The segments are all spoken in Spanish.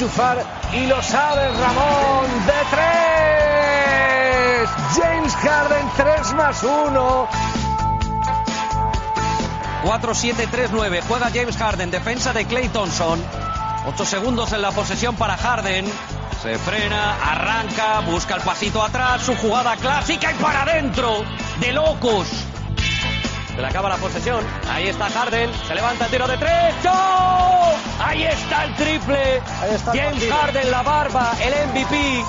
Enchufar y lo sabe Ramón de tres. James Harden 3 más 1. 4-7-3-9. Juega James Harden, defensa de Clay Thompson. 8 segundos en la posesión para Harden. Se frena, arranca, busca el pasito atrás, su jugada clásica y para adentro. De locos. Se le acaba la posesión. Ahí está Harden. Se levanta el tiro de tres. ¡Oh! Ahí está el triple. James Harden, la barba, el MVP.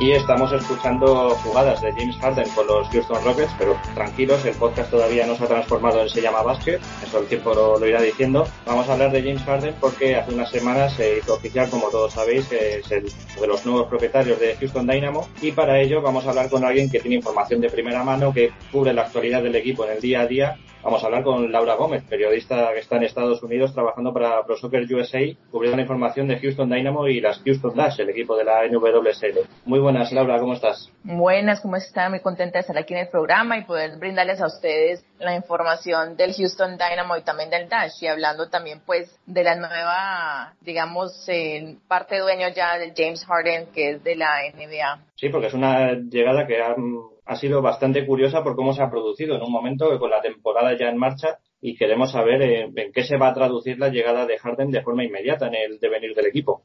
Y estamos escuchando jugadas de James Harden con los Houston Rockets, pero tranquilos, el podcast todavía no se ha transformado en Se llama Basket, eso el tiempo lo, irá diciendo. Vamos a hablar de James Harden porque hace unas semanas se hizo oficial, como todos sabéis, que es el de los nuevos propietarios de Houston Dynamo y para ello vamos a hablar con alguien que tiene información de primera mano, que cubre la actualidad del equipo en el día a día Vamos a hablar con Laura Gómez, periodista que está en Estados Unidos trabajando para Pro Soccer USA, cubriendo la información de Houston Dynamo y las Houston Dash, el equipo de la NWSL. Muy buenas, Laura, ¿cómo estás? Buenas, ¿cómo están? Muy contenta de estar aquí en el programa y poder brindarles a ustedes la información del Houston Dynamo y también del Dash y hablando también pues de la nueva, digamos, eh, parte dueño ya del James Harden que es de la NBA. Sí, porque es una llegada que ha ha sido bastante curiosa por cómo se ha producido en un momento con la temporada ya en marcha y queremos saber eh, en, qué se va a traducir la llegada de Harden de forma inmediata en el devenir del equipo.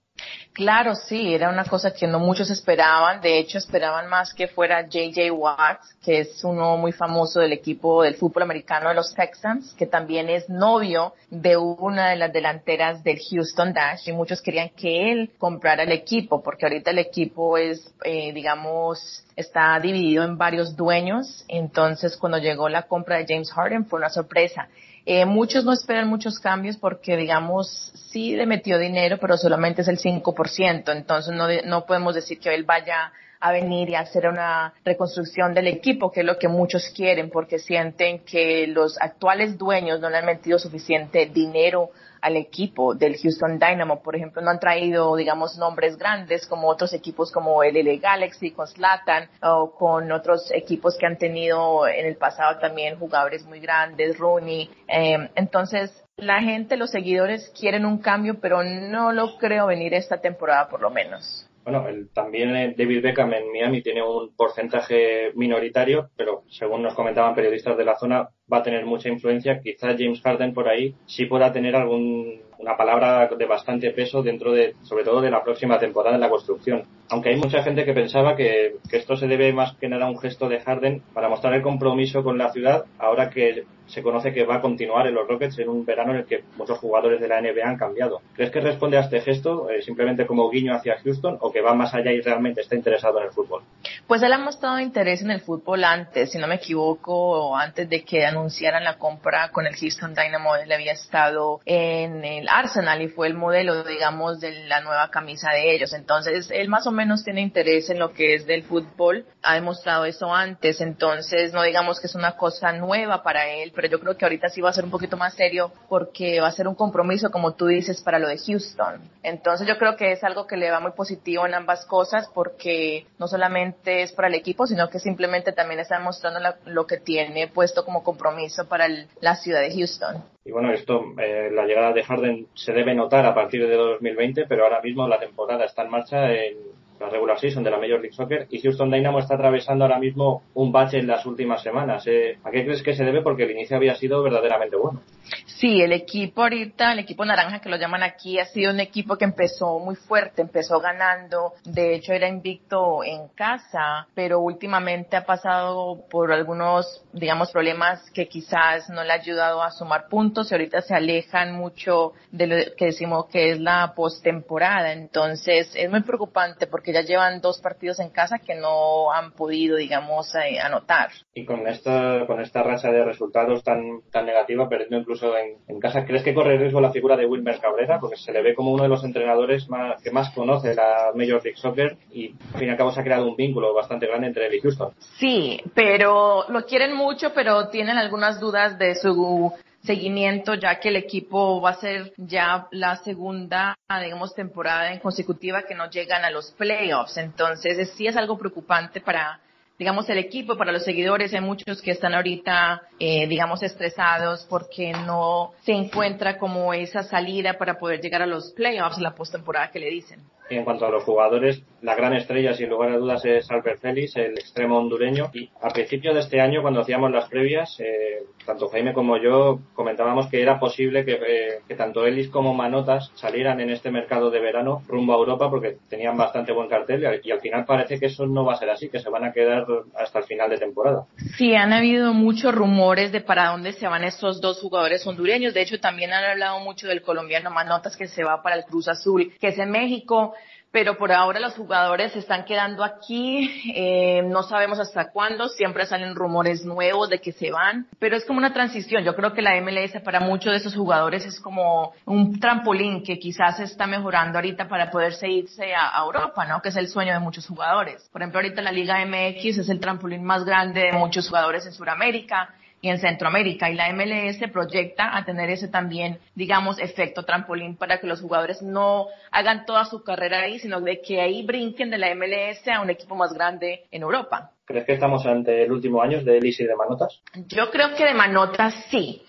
Claro, sí, era una cosa que no muchos esperaban. De hecho, esperaban más que fuera JJ Watt, que es uno muy famoso del equipo del fútbol americano de los Texans, que también es novio de una de las delanteras del Houston Dash y muchos querían que él comprara el equipo, porque ahorita el equipo es, eh, digamos, está dividido en varios dueños. Entonces, cuando llegó la compra de James Harden fue una sorpresa. Eh, muchos no esperan muchos cambios porque, digamos, sí le metió dinero, pero solamente es el 5%. Entonces no, no podemos decir que él vaya a venir y hacer una reconstrucción del equipo, que es lo que muchos quieren, porque sienten que los actuales dueños no le han metido suficiente dinero al equipo del Houston Dynamo. Por ejemplo, no han traído, digamos, nombres grandes como otros equipos como el LA Galaxy con Slatan o con otros equipos que han tenido en el pasado también jugadores muy grandes, Rooney. Eh, entonces, la gente, los seguidores quieren un cambio, pero no lo creo venir esta temporada por lo menos. Bueno, el, también eh, David Beckham en Miami tiene un porcentaje minoritario, pero según nos comentaban periodistas de la zona, va a tener mucha influencia. Quizá James Harden por ahí sí pueda tener algún una palabra de bastante peso dentro de, sobre todo de la próxima temporada en la construcción. Aunque hay mucha gente que pensaba que, que esto se debe más que nada a un gesto de Harden para mostrar el compromiso con la ciudad, ahora que se conoce que va a continuar en los Rockets en un verano en el que muchos jugadores de la NBA han cambiado. ¿Crees que responde a este gesto eh, simplemente como guiño hacia Houston o que va más allá y realmente está interesado en el fútbol? Pues él ha mostrado interés en el fútbol antes, si no me equivoco, antes de que anunciaran la compra con el Houston Dynamo, él había estado en el Arsenal y fue el modelo, digamos, de la nueva camisa de ellos. Entonces, él más o menos tiene interés en lo que es del fútbol, ha demostrado eso antes, entonces no digamos que es una cosa nueva para él, pero yo creo que ahorita sí va a ser un poquito más serio porque va a ser un compromiso, como tú dices, para lo de Houston. Entonces, yo creo que es algo que le va muy positivo en ambas cosas porque no solamente es para el equipo, sino que simplemente también está demostrando lo que tiene puesto como compromiso para la ciudad de Houston. Y bueno, esto, eh, la llegada de Harden se debe notar a partir de 2020, pero ahora mismo la temporada está en marcha en la regular season de la Major League Soccer y Houston Dynamo está atravesando ahora mismo un bache en las últimas semanas. Eh, ¿A qué crees que se debe? Porque el inicio había sido verdaderamente bueno. Sí, el equipo ahorita, el equipo naranja que lo llaman aquí, ha sido un equipo que empezó muy fuerte, empezó ganando, de hecho era invicto en casa, pero últimamente ha pasado por algunos, digamos, problemas que quizás no le ha ayudado a sumar puntos y ahorita se alejan mucho de lo que decimos que es la postemporada. Entonces es muy preocupante porque ya llevan dos partidos en casa que no han podido, digamos, eh, anotar. Y con esta, con esta racha de resultados tan, tan negativa, perdiendo incluso en, en, casa. ¿Crees que corre riesgo la figura de Wilmer Cabrera? Porque se le ve como uno de los entrenadores más, que más conoce la Major League Soccer y al fin y al cabo se ha creado un vínculo bastante grande entre él y Houston. Sí, pero lo quieren mucho, pero tienen algunas dudas de su seguimiento ya que el equipo va a ser ya la segunda, digamos, temporada en consecutiva que no llegan a los playoffs. Entonces sí es algo preocupante para digamos, el equipo, para los seguidores. Hay muchos que están ahorita, eh, digamos, estresados porque no se encuentra como esa salida para poder llegar a los playoffs, la postemporada que le dicen. Y en cuanto a los jugadores, la gran estrella, sin lugar a dudas, es Albert Félix, el extremo hondureño. Y a principio de este año, cuando hacíamos las previas, eh, tanto Jaime como yo comentábamos que era posible que, eh, tanto Ellis como Manotas salieran en este mercado de verano rumbo a Europa porque tenían bastante buen cartel y al final parece que eso no va a ser así, que se van a quedar hasta el final de temporada. Sí, han habido muchos rumores de para dónde se van estos dos jugadores hondureños. De hecho, también han hablado mucho del colombiano Manotas que se va para el Cruz Azul, que es en México pero por ahora los jugadores se están quedando aquí, eh, no sabemos hasta cuándo, siempre salen rumores nuevos de que se van, pero es como una transición. Yo creo que la MLS para muchos de esos jugadores es como un trampolín que quizás está mejorando ahorita para poderse irse a, a Europa, ¿no? Que es el sueño de muchos jugadores. Por ejemplo, ahorita la Liga MX es el trampolín más grande de muchos jugadores en Sudamérica y en Centroamérica. Y la MLS proyecta a tener ese también, digamos, efecto trampolín para que los jugadores no hagan toda su carrera ahí, sino de que ahí brinquen de la MLS a un equipo más grande en Europa. ¿Crees que estamos ante el último año de Elis y de Manotas? Yo creo que de Manotas sí.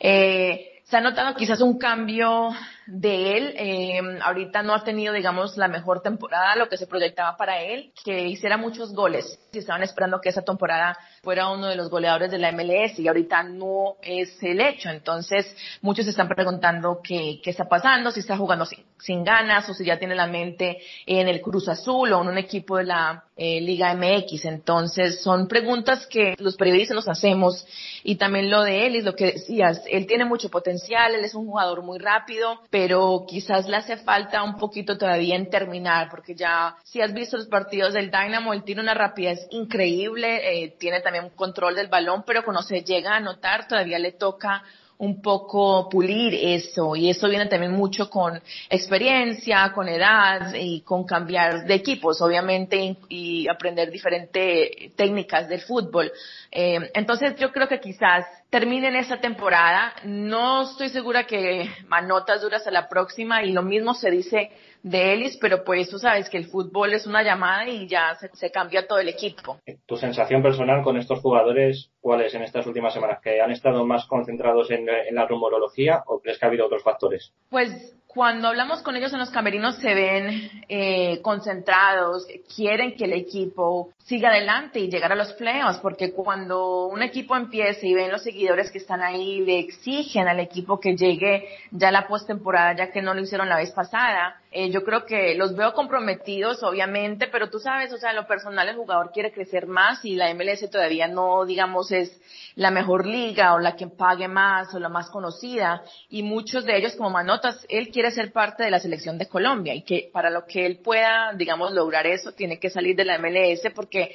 Eh, se ha notado quizás un cambio de él. Eh, ahorita no ha tenido, digamos, la mejor temporada, lo que se proyectaba para él, que hiciera muchos goles. Si estaban esperando que esa temporada fuera uno de los goleadores de la MLS y ahorita no es el hecho. Entonces, muchos se están preguntando qué, qué está pasando, si está jugando sin, sin, ganas o si ya tiene la mente en el Cruz Azul o en un equipo de la eh, Liga MX. Entonces, son preguntas que los periodistas nos hacemos y también lo de él y lo que decías, él tiene mucho potencial, él es un jugador muy rápido, pero quizás le hace falta un poquito todavía en terminar, porque ya si has visto los partidos del Dynamo, él tiene una rapidez increíble, eh, tiene también un control del balón, pero cuando se llega a anotar todavía le toca un poco pulir eso y eso viene también mucho con experiencia, con edad y con cambiar de equipos, obviamente, y, aprender diferentes técnicas del fútbol. Eh, entonces yo creo que quizás terminen esa temporada. No estoy segura que Manotas dura hasta la próxima y lo mismo se dice de Ellis, pero pues tú sabes que el fútbol es una llamada y ya se, cambia todo el equipo. ¿Tu sensación personal con estos jugadores cuál es en estas últimas semanas? ¿Que han estado más concentrados en, en la rumorología o crees que ha habido otros factores? Pues cuando hablamos con ellos en los camerinos se ven eh, concentrados, quieren que el equipo siga adelante y llegar a los playoffs, porque cuando un equipo empieza y ven los seguidores que están ahí, le exigen al equipo que llegue ya la postemporada, ya que no lo hicieron la vez pasada, eh, yo creo que los veo comprometidos, obviamente, pero tú sabes, o sea, en lo personal el jugador quiere crecer más y la MLS todavía no, digamos, es la mejor liga o la que pague más o la más conocida. Y muchos de ellos como Manotas, él quiere ser parte de la selección de Colombia y que para lo que él pueda, digamos, lograr eso, tiene que salir de la MLS porque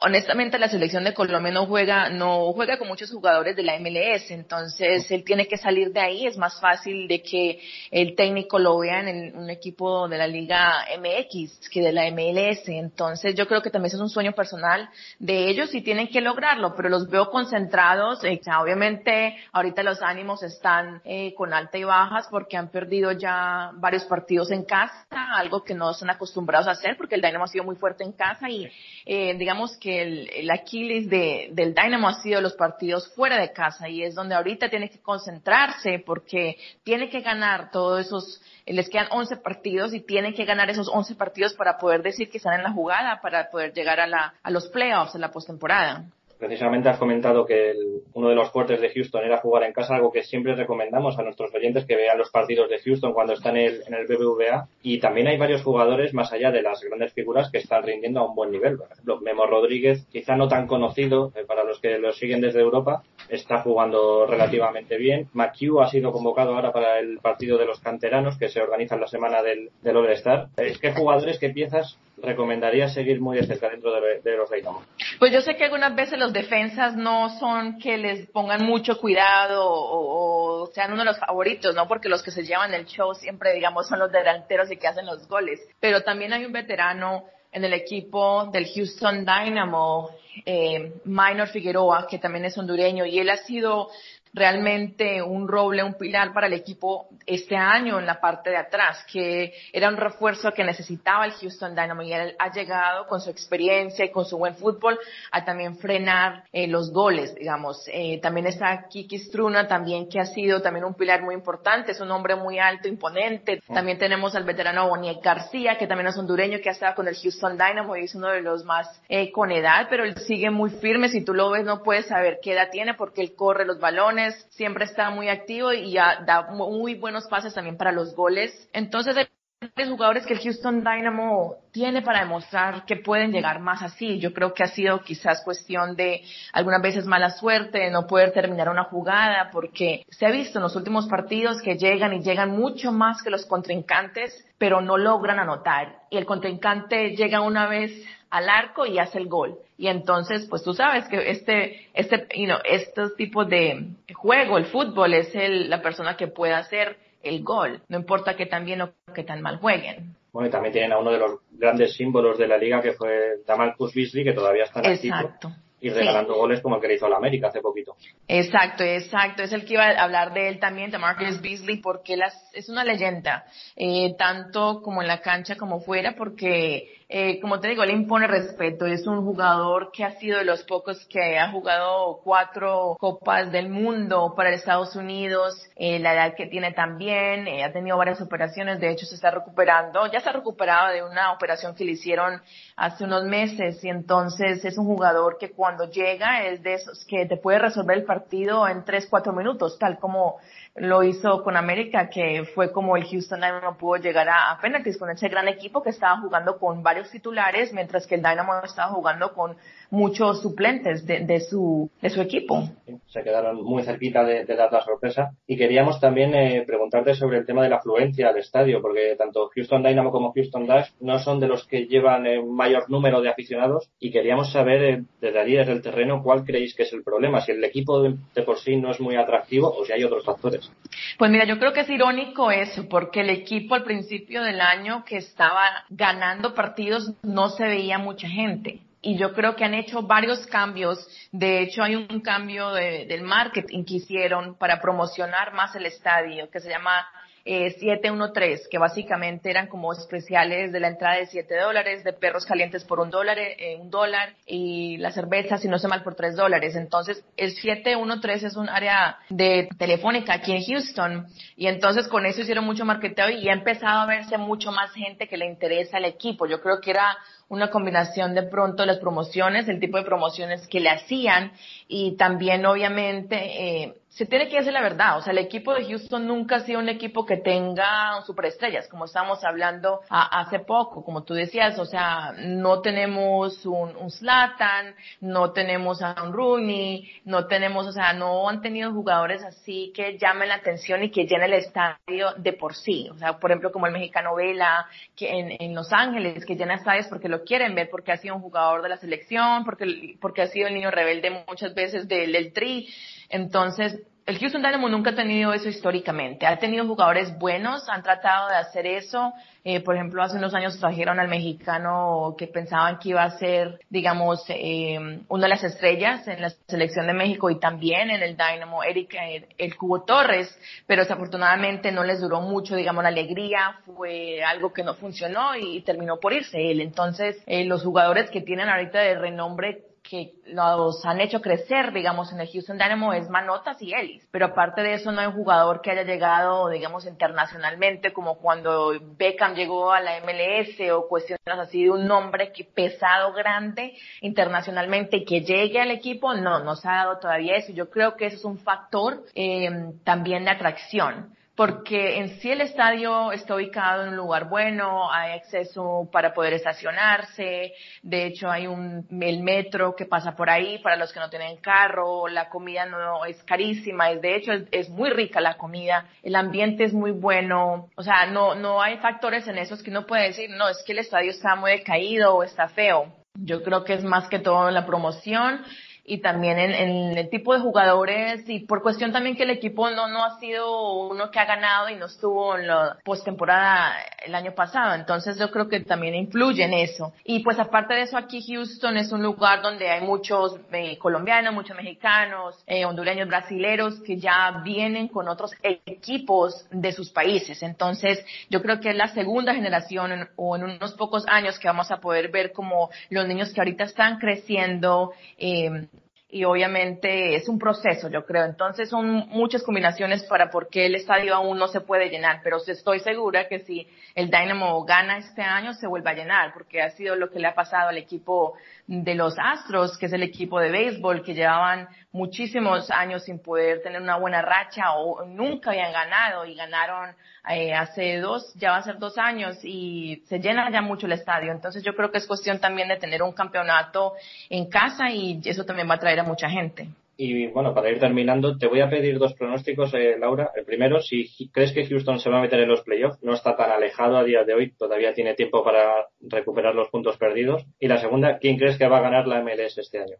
honestamente la selección de Colombia no juega, no juega con muchos jugadores de la MLS, entonces él tiene que salir de ahí, es más fácil de que el técnico lo vea en un equipo de la Liga MX que de la MLS, entonces yo creo que también es un sueño personal de ellos y tienen que lograrlo, pero los veo concentrados, eh, obviamente ahorita los ánimos están eh, con alta y bajas porque han perdido ya varios partidos en casa, algo que no están acostumbrados a hacer porque el Dynamo ha sido muy fuerte en casa y eh, digamos que el, el Aquiles de, del Dynamo ha sido los partidos fuera de casa y es donde ahorita tiene que concentrarse porque tiene que ganar todos esos, les quedan 11 partidos y tiene que ganar esos 11 partidos para poder decir que están en la jugada, para poder llegar a, la, a los playoffs en la postemporada. Precisamente has comentado que uno de los fuertes de Houston era jugar en casa, algo que siempre recomendamos a nuestros oyentes que vean los partidos de Houston cuando están en el, en el BBVA. Y también hay varios jugadores, más allá de las grandes figuras, que están rindiendo a un buen nivel. Por ejemplo, Memo Rodríguez, quizá no tan conocido eh, para los que lo siguen desde Europa, está jugando relativamente bien. McHugh ha sido convocado ahora para el partido de los canteranos que se organiza en la semana del, del All-Star. ¿Qué jugadores, qué piezas recomendarías seguir muy de cerca dentro de, de los Dynamo? Pues yo sé que algunas veces los defensas no son que les pongan mucho cuidado o, o, sean uno de los favoritos, ¿no? Porque los que se llevan el show siempre, digamos, son los delanteros y que hacen los goles. Pero también hay un veterano en el equipo del Houston Dynamo, eh, Minor Figueroa, que también es hondureño, y él ha sido realmente un roble, un pilar para el equipo este año en la parte de atrás, que era un refuerzo que necesitaba el Houston Dynamo y él ha llegado con su experiencia y con su buen fútbol a también frenar eh, los goles, digamos. Eh, también está Kiki Struna, también que ha sido también un pilar muy importante, es un hombre muy alto, imponente. También tenemos al veterano Boniek García, que también es hondureño, que ha estado con el Houston Dynamo y es uno de los más eh, con edad, pero él sigue muy firme. Si tú lo ves, no puedes saber qué edad tiene porque él corre los balones, siempre está muy activo y ya da muy buenos pases también para los goles. Entonces, hay jugadores que el Houston Dynamo tiene para demostrar que pueden llegar más así. Yo creo que ha sido quizás cuestión de algunas veces mala suerte, de no poder terminar una jugada, porque se ha visto en los últimos partidos que llegan y llegan mucho más que los contrincantes, pero no logran anotar. Y el contrincante llega una vez al arco y hace el gol. Y entonces, pues tú sabes que este, este, you know, estos tipos de juego, el fútbol, es el, la persona que puede hacer el gol, no importa que tan bien o que tan mal jueguen. Bueno, y también tienen a uno de los grandes símbolos de la liga que fue Damarcus Beasley, que todavía está en Exacto. y regalando goles como el que le hizo a la América hace poquito. Exacto, exacto. Es el que iba a hablar de él también, de Marcus Beasley, porque las, es una leyenda, eh, tanto como en la cancha como fuera, porque eh, como te digo, le impone respeto. Es un jugador que ha sido de los pocos que ha jugado cuatro copas del mundo para Estados Unidos, eh, la edad que tiene también, eh, ha tenido varias operaciones, de hecho se está recuperando, ya se ha recuperado de una operación que le hicieron hace unos meses y entonces es un jugador que cuando llega es de esos que te puede resolver el partido en tres, cuatro minutos, tal como lo hizo con América, que fue como el Houston Dynamo pudo llegar a, a penalties con ese gran equipo que estaba jugando con varios titulares, mientras que el Dynamo estaba jugando con muchos suplentes de, de su, de su equipo. Se quedaron muy cerquita de, dar la sorpresa. Y queríamos también eh, preguntarte sobre el tema de la afluencia al estadio, porque tanto Houston Dynamo como Houston Dash no son de los que llevan eh, mayor número de aficionados y queríamos saber eh, desde allí, desde el terreno, cuál creéis que es el problema, si el equipo de, de por sí no es muy atractivo o si hay otros factores. Pues mira, yo creo que es irónico eso, porque el equipo al principio del año que estaba ganando partidos no se veía mucha gente y yo creo que han hecho varios cambios. De hecho, hay un cambio de, del marketing que hicieron para promocionar más el estadio, que se llama eh, 713, que básicamente eran como especiales de la entrada de 7 dólares, de perros calientes por un dólar, eh, un dólar, y la cerveza, si no se mal, por 3 dólares. Entonces, el 713 es un área de telefónica aquí en Houston, y entonces con eso hicieron mucho marketeo y ha empezado a verse mucho más gente que le interesa el equipo. Yo creo que era una combinación de pronto las promociones, el tipo de promociones que le hacían y también obviamente eh, se tiene que decir la verdad, o sea, el equipo de Houston nunca ha sido un equipo que tenga superestrellas, como estábamos hablando hace poco, como tú decías, o sea, no tenemos un, un Zlatan, no tenemos a un Rooney, no tenemos, o sea, no han tenido jugadores así que llamen la atención y que llenen el estadio de por sí, o sea, por ejemplo, como el mexicano Vela, que en, en Los Ángeles, que llena estadios porque lo quieren ver, porque ha sido un jugador de la selección, porque, porque ha sido el niño rebelde muchas veces del, del Tri, entonces, el Houston Dynamo nunca ha tenido eso históricamente. Ha tenido jugadores buenos, han tratado de hacer eso. Eh, por ejemplo, hace unos años trajeron al mexicano que pensaban que iba a ser, digamos, eh, una de las estrellas en la selección de México y también en el Dynamo, Eric, eh, el Cubo Torres, pero desafortunadamente no les duró mucho, digamos, la alegría, fue algo que no funcionó y terminó por irse él. Entonces, eh, los jugadores que tienen ahorita de renombre que los han hecho crecer, digamos, en el Houston Dynamo es Manotas y Ellis. Pero aparte de eso, no hay un jugador que haya llegado, digamos, internacionalmente, como cuando Beckham llegó a la MLS o cuestiones así de un nombre que pesado, grande, internacionalmente, que llegue al equipo. No, no se ha dado todavía eso. Yo creo que eso es un factor eh, también de atracción porque en sí el estadio está ubicado en un lugar bueno, hay acceso para poder estacionarse, de hecho hay un el metro que pasa por ahí para los que no tienen carro, la comida no es carísima, es de hecho es, muy rica la comida, el ambiente es muy bueno, o sea, no no hay factores en esos que uno puede decir, no, es que el estadio está muy decaído o está feo. Yo creo que es más que todo la promoción y también en, el tipo de jugadores y por cuestión también que el equipo no, no ha sido uno que ha ganado y no estuvo en la postemporada el año pasado. Entonces yo creo que también influye en eso. Y pues aparte de eso, aquí Houston es un lugar donde hay muchos eh, colombianos, muchos mexicanos, eh, hondureños, brasileros que ya vienen con otros equipos de sus países. Entonces yo creo que es la segunda generación o en unos pocos años que vamos a poder ver como los niños que ahorita están creciendo eh, y obviamente es un proceso, yo creo. Entonces son muchas combinaciones para por qué el estadio aún no se puede llenar, pero estoy segura que si el Dynamo gana este año se vuelva a llenar, porque ha sido lo que le ha pasado al equipo de los Astros, que es el equipo de béisbol, que llevaban muchísimos años sin poder tener una buena racha o nunca habían ganado y ganaron eh, hace dos, ya va a ser dos años y se llena ya mucho el estadio. Entonces yo creo que es cuestión también de tener un campeonato en casa y eso también va a traer a mucha gente. Y bueno, para ir terminando, te voy a pedir dos pronósticos, eh, Laura. El primero, si crees que Houston se va a meter en los playoffs, no está tan alejado a día de hoy, todavía tiene tiempo para recuperar los puntos perdidos. Y la segunda, ¿quién crees que va a ganar la MLS este año?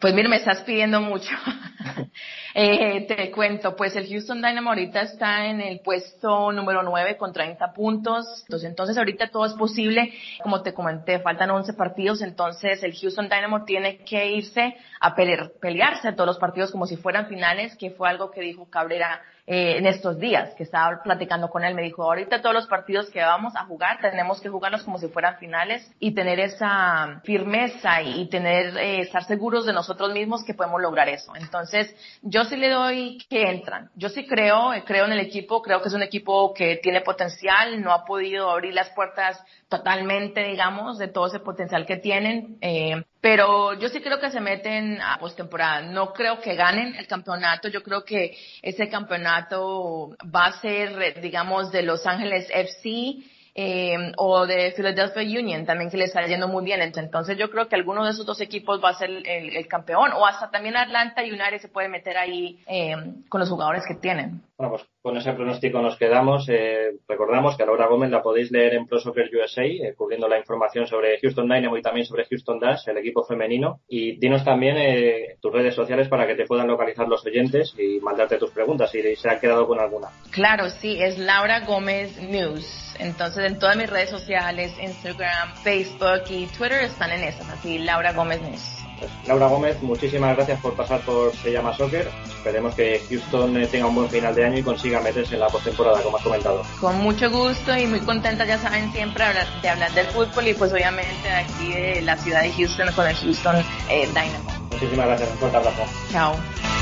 Pues mira, me estás pidiendo mucho. eh, te cuento, pues el Houston Dynamo ahorita está en el puesto número 9 con 30 puntos. Entonces, entonces ahorita todo es posible. Como te comenté, faltan 11 partidos, entonces el Houston Dynamo tiene que irse a pelear, pelearse todos los partidos como si fueran finales, que fue algo que dijo Cabrera eh, en estos días, que estaba platicando con él, me dijo, ahorita todos los partidos que vamos a jugar tenemos que jugarlos como si fueran finales y tener esa firmeza y, tener, eh, estar seguros de nosotros mismos que podemos lograr eso. Entonces, yo sí le doy que entran. Yo sí creo, eh, creo en el equipo, creo que es un equipo que tiene potencial, no ha podido abrir las puertas totalmente, digamos, de todo ese potencial que tienen. Eh, pero yo sí creo que se meten a postemporada. No creo que ganen el campeonato. Yo creo que ese campeonato va a ser, digamos, de Los Ángeles FC eh, o de Philadelphia Union también que le está yendo muy bien. Entonces yo creo que alguno de esos dos equipos va a ser el, campeón o hasta también Atlanta United se puede meter ahí eh, con los jugadores que tienen. Bueno, pues con ese pronóstico nos quedamos. Eh, recordamos que a Laura Gómez la podéis leer en Pro Soccer USA, eh, cubriendo la información sobre Houston Dynamo y también sobre Houston Dash, el equipo femenino. Y dinos también eh, tus redes sociales para que te puedan localizar los oyentes y mandarte tus preguntas si se han quedado con alguna. Claro, sí, es Laura Gómez News. Entonces, en todas mis redes sociales, Instagram, Facebook y Twitter están en esas, así Laura Gómez News. Laura Gómez, muchísimas gracias por pasar por Se llama Soccer. Esperemos que Houston eh, tenga un buen final de año y consiga meterse en la postemporada, como has comentado. Con mucho gusto y muy contenta, ya saben, siempre de hablar del fútbol y pues obviamente aquí de la ciudad de Houston con el Houston eh, Dynamo. Muchísimas gracias, un fuerte abrazo. Chao.